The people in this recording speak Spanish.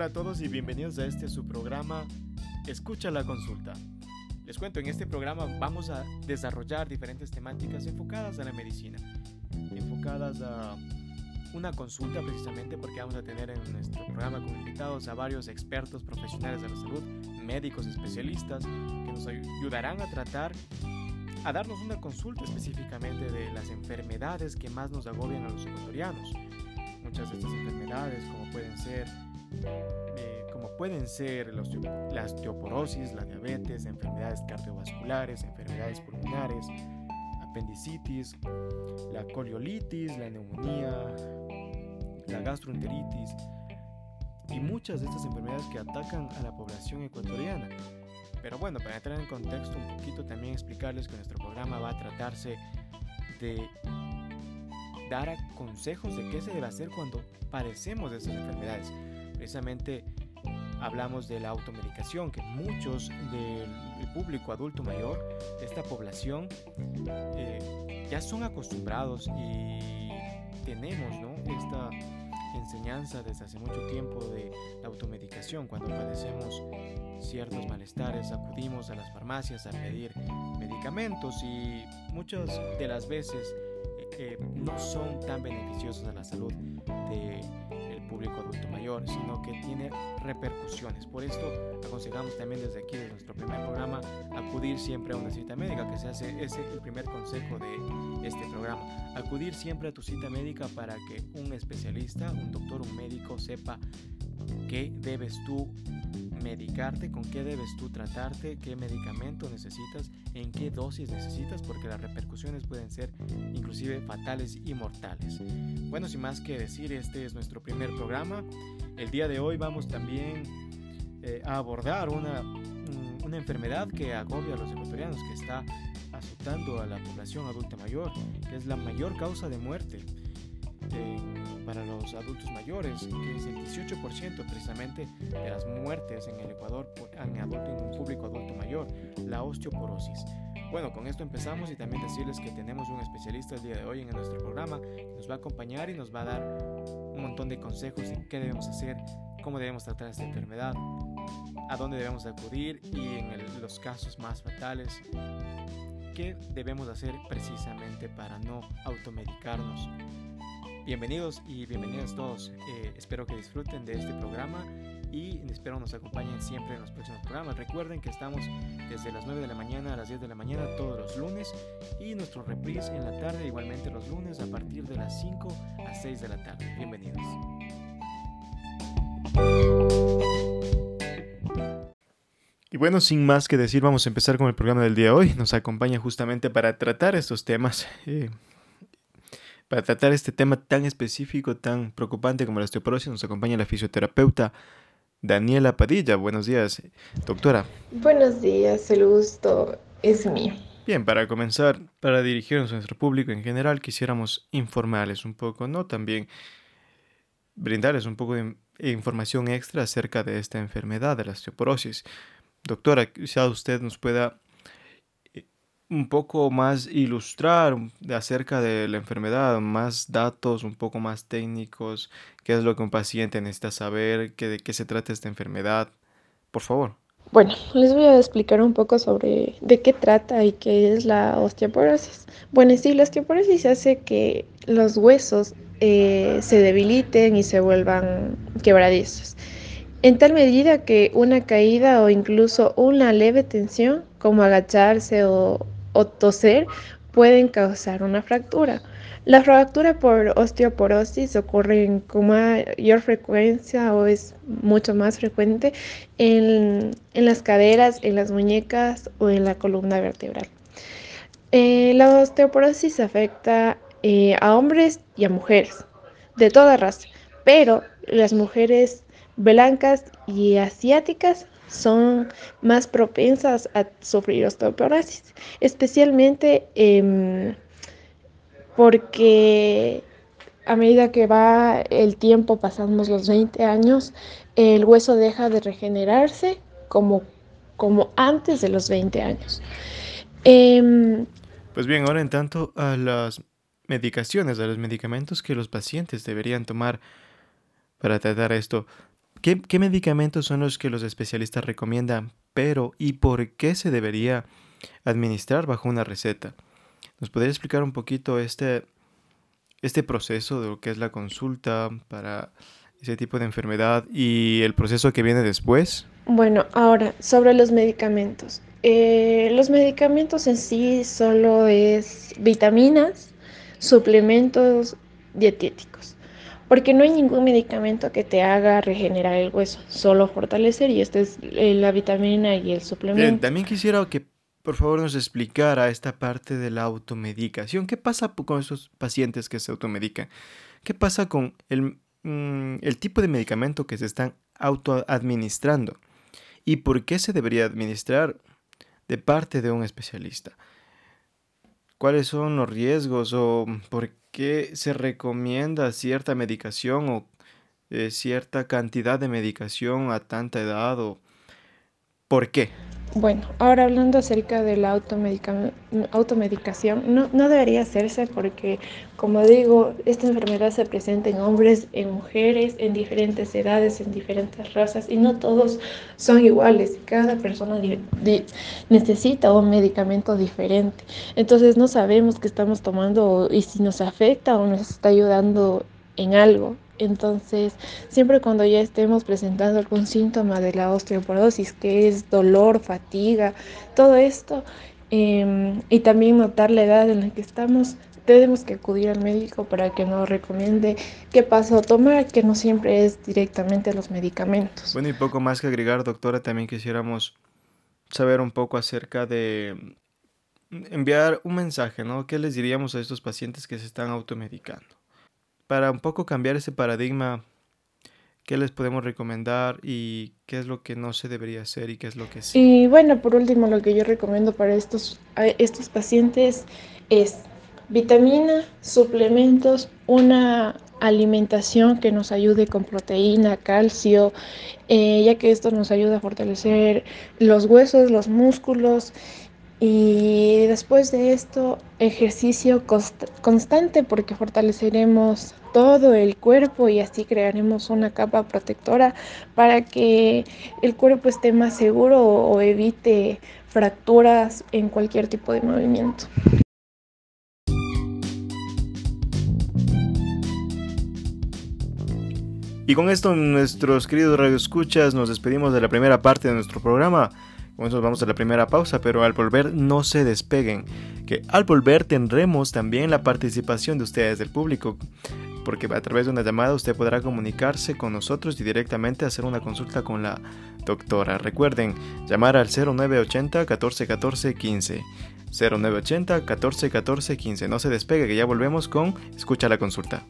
Hola a todos y bienvenidos a este su programa Escucha la consulta. Les cuento, en este programa vamos a desarrollar diferentes temáticas enfocadas a la medicina, enfocadas a una consulta precisamente porque vamos a tener en nuestro programa como invitados a varios expertos profesionales de la salud, médicos especialistas, que nos ayudarán a tratar, a darnos una consulta específicamente de las enfermedades que más nos agobian a los ecuatorianos. Muchas de estas enfermedades, como pueden ser eh, como pueden ser los, la osteoporosis, la diabetes, enfermedades cardiovasculares, enfermedades pulmonares, apendicitis, la coliolitis, la neumonía, la gastroenteritis y muchas de estas enfermedades que atacan a la población ecuatoriana. Pero bueno, para entrar en contexto un poquito, también explicarles que nuestro programa va a tratarse de dar consejos de qué se debe hacer cuando padecemos de estas enfermedades. Precisamente hablamos de la automedicación, que muchos del público adulto mayor, de esta población, eh, ya son acostumbrados y tenemos ¿no? esta enseñanza desde hace mucho tiempo de la automedicación. Cuando padecemos ciertos malestares, acudimos a las farmacias a pedir medicamentos y muchas de las veces no son tan beneficiosos a la salud de público adulto mayor, sino que tiene repercusiones. Por esto aconsejamos también desde aquí, desde nuestro primer programa, acudir siempre a una cita médica, que se hace ese el primer consejo de este programa. Acudir siempre a tu cita médica para que un especialista, un doctor, un médico sepa qué debes tú medicarte, con qué debes tú tratarte, qué medicamento necesitas, en qué dosis necesitas, porque las repercusiones pueden ser inclusive fatales y mortales. Bueno, sin más que decir, este es nuestro primer programa. El día de hoy vamos también eh, a abordar una, una enfermedad que agobia a los ecuatorianos, que está azotando a la población adulta mayor, que es la mayor causa de muerte para los adultos mayores, que es el 18% precisamente de las muertes en el Ecuador en, adulto, en un público adulto mayor, la osteoporosis. Bueno, con esto empezamos y también decirles que tenemos un especialista el día de hoy en nuestro programa que nos va a acompañar y nos va a dar un montón de consejos de qué debemos hacer, cómo debemos tratar esta enfermedad, a dónde debemos acudir y en los casos más fatales, qué debemos hacer precisamente para no automedicarnos. Bienvenidos y bienvenidas todos. Eh, espero que disfruten de este programa y espero nos acompañen siempre en los próximos programas. Recuerden que estamos desde las 9 de la mañana a las 10 de la mañana todos los lunes y nuestro reprise en la tarde igualmente los lunes a partir de las 5 a 6 de la tarde. Bienvenidos. Y bueno, sin más que decir, vamos a empezar con el programa del día de hoy. Nos acompaña justamente para tratar estos temas. Eh, para tratar este tema tan específico, tan preocupante como la osteoporosis, nos acompaña la fisioterapeuta Daniela Padilla. Buenos días, doctora. Buenos días, el gusto es mío. Bien, para comenzar, para dirigirnos a nuestro público en general, quisiéramos informarles un poco, ¿no? También brindarles un poco de información extra acerca de esta enfermedad de la osteoporosis. Doctora, quizá usted nos pueda un poco más ilustrar acerca de la enfermedad, más datos un poco más técnicos, qué es lo que un paciente necesita saber, qué, de qué se trata esta enfermedad, por favor. Bueno, les voy a explicar un poco sobre de qué trata y qué es la osteoporosis. Bueno, sí, la osteoporosis hace que los huesos eh, se debiliten y se vuelvan quebradizos. En tal medida que una caída o incluso una leve tensión, como agacharse o, o toser pueden causar una fractura. La fractura por osteoporosis ocurre con mayor frecuencia o es mucho más frecuente en, las caderas, en las muñecas o en la columna vertebral. Eh, la osteoporosis afecta eh, a hombres y a mujeres de toda raza, pero las mujeres blancas y asiáticas son más propensas a sufrir osteoporosis, especialmente em, porque a medida que va el tiempo, pasamos los 20 años, el hueso deja de regenerarse como, como antes de los 20 años. Em, pues bien, ahora en tanto a las medicaciones, a los medicamentos que los pacientes deberían tomar para tratar esto, ¿qué, ¿qué medicamentos son los que los especialistas recomiendan? Pero, ¿y por qué se debería administrar bajo una receta? ¿Nos podría explicar un poquito este, este proceso de lo que es la consulta para ese tipo de enfermedad y el proceso que viene después? Bueno, ahora sobre los medicamentos. Eh, los medicamentos en sí solo es vitaminas, suplementos dietéticos, porque no hay ningún medicamento que te haga regenerar el hueso, solo fortalecer y esta es eh, la vitamina y el suplemento. también quisiera que por favor nos explicara esta parte de la automedicación. ¿Qué pasa con esos pacientes que se automedican? ¿Qué pasa con el, mm, el tipo de medicamento que se están autoadministrando? ¿Y por qué se debería administrar de parte de un especialista? ¿Cuáles son los riesgos o por qué se recomienda cierta medicación o eh, cierta cantidad de medicación a tanta edad o por qué? Bueno, ahora hablando acerca de la automedicación, no, no, debería hacerse porque, como digo, esta enfermedad se presenta en hombres, en mujeres, en diferentes edades, en diferentes razas y no todos son iguales. Cada persona necesita un medicamento diferente. Entonces no sabemos qué estamos tomando y si nos afecta o nos está ayudando en algo. Entonces, siempre cuando ya estemos presentando algún síntoma de la osteoporosis, que es dolor, fatiga, todo esto, em, y también notar la edad en la que estamos, tenemos que acudir al médico para que nos recomiende qué paso tomar, que no siempre es directamente los medicamentos. Bueno, y poco más que agregar, doctora, también quisiéramos saber un poco acerca de enviar un mensaje, ¿no? ¿Qué les diríamos a estos pacientes que se están automedicando? Para un poco cambiar ese paradigma, ¿qué les podemos recomendar y qué es lo que no se debería hacer y qué es lo que sí? Y bueno, por último, lo que yo recomiendo para estos, estos pacientes es vitamina, suplementos, una alimentación que nos ayude con proteína, calcio, eh, ya que esto nos ayuda a fortalecer los huesos, los músculos y después de esto, ejercicio constante porque fortaleceremos todo el cuerpo y así crearemos una capa protectora para que el cuerpo esté más seguro o evite fracturas en cualquier tipo de movimiento. Y con esto, nuestros queridos radioescuchas, nos despedimos de la primera parte de nuestro programa. Con eso vamos a la primera pausa, pero al volver no se despeguen, que al volver tendremos también la participación de ustedes, del público, porque a través de una llamada usted podrá comunicarse con nosotros y directamente hacer una consulta con la doctora. Recuerden, llamar al 0980 1414 15. 0980 1414 15. No se despegue, que ya volvemos con Escucha la consulta.